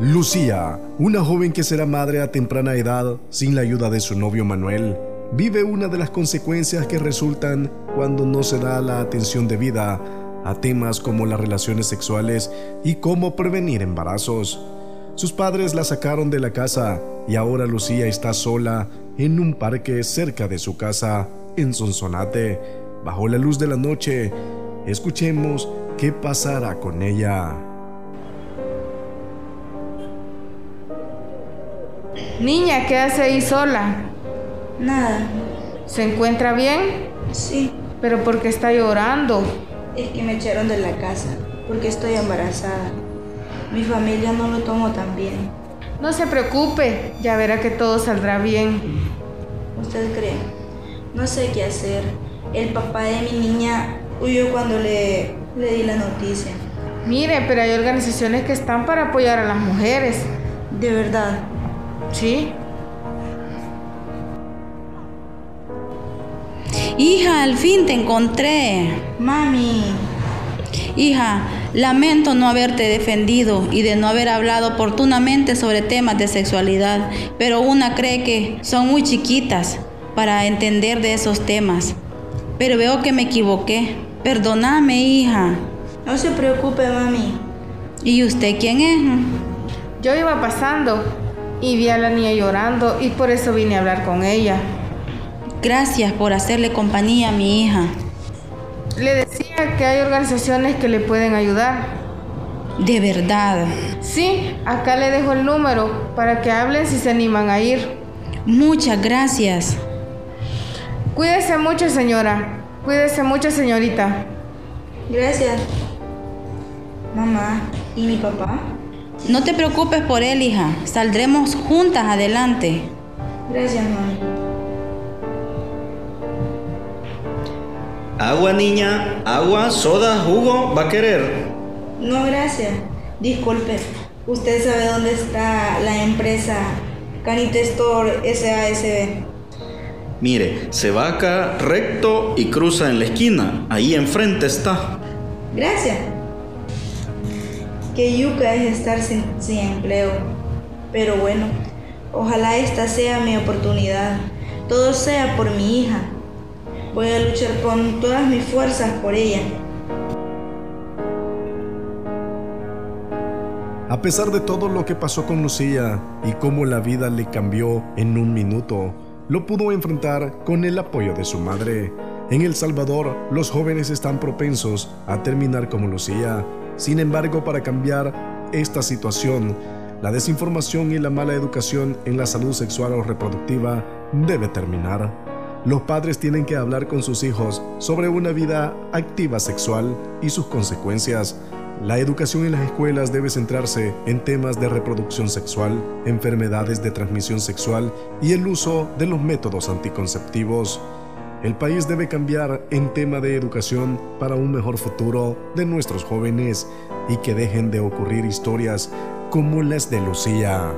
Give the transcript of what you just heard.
Lucía, una joven que será madre a temprana edad sin la ayuda de su novio Manuel, vive una de las consecuencias que resultan cuando no se da la atención debida a temas como las relaciones sexuales y cómo prevenir embarazos. Sus padres la sacaron de la casa y ahora Lucía está sola en un parque cerca de su casa en Sonsonate, bajo la luz de la noche. Escuchemos qué pasará con ella. Niña, ¿qué hace ahí sola? Nada. ¿Se encuentra bien? Sí. ¿Pero por qué está llorando? Es que me echaron de la casa porque estoy embarazada. Mi familia no lo tomó tan bien. No se preocupe, ya verá que todo saldrá bien. ¿Usted cree? No sé qué hacer. El papá de mi niña huyó cuando le, le di la noticia. Mire, pero hay organizaciones que están para apoyar a las mujeres. ¿De verdad? Sí. Hija, al fin te encontré. Mami. Hija, lamento no haberte defendido y de no haber hablado oportunamente sobre temas de sexualidad, pero una cree que son muy chiquitas para entender de esos temas. Pero veo que me equivoqué. Perdóname, hija. No se preocupe, mami. ¿Y usted quién es? Yo iba pasando y vi a la niña llorando y por eso vine a hablar con ella. Gracias por hacerle compañía a mi hija. Le decía que hay organizaciones que le pueden ayudar. De verdad. Sí, acá le dejo el número para que hablen si se animan a ir. Muchas gracias. Cuídese mucho, señora. Cuídese mucho, señorita. Gracias. Mamá, ¿y mi papá? No te preocupes por él, hija. Saldremos juntas adelante. Gracias, mami. Agua, niña. Agua, soda, jugo. ¿Va a querer? No, gracias. Disculpe. ¿Usted sabe dónde está la empresa Canite Store SASB? Mire, se va acá recto y cruza en la esquina. Ahí enfrente está. Gracias. Qué yuca es estar sin, sin empleo. Pero bueno, ojalá esta sea mi oportunidad. Todo sea por mi hija. Voy a luchar con todas mis fuerzas por ella. A pesar de todo lo que pasó con Lucía y cómo la vida le cambió en un minuto, lo pudo enfrentar con el apoyo de su madre. En El Salvador, los jóvenes están propensos a terminar como Lucía. Sin embargo, para cambiar esta situación, la desinformación y la mala educación en la salud sexual o reproductiva debe terminar. Los padres tienen que hablar con sus hijos sobre una vida activa sexual y sus consecuencias. La educación en las escuelas debe centrarse en temas de reproducción sexual, enfermedades de transmisión sexual y el uso de los métodos anticonceptivos. El país debe cambiar en tema de educación para un mejor futuro de nuestros jóvenes y que dejen de ocurrir historias como las de Lucía.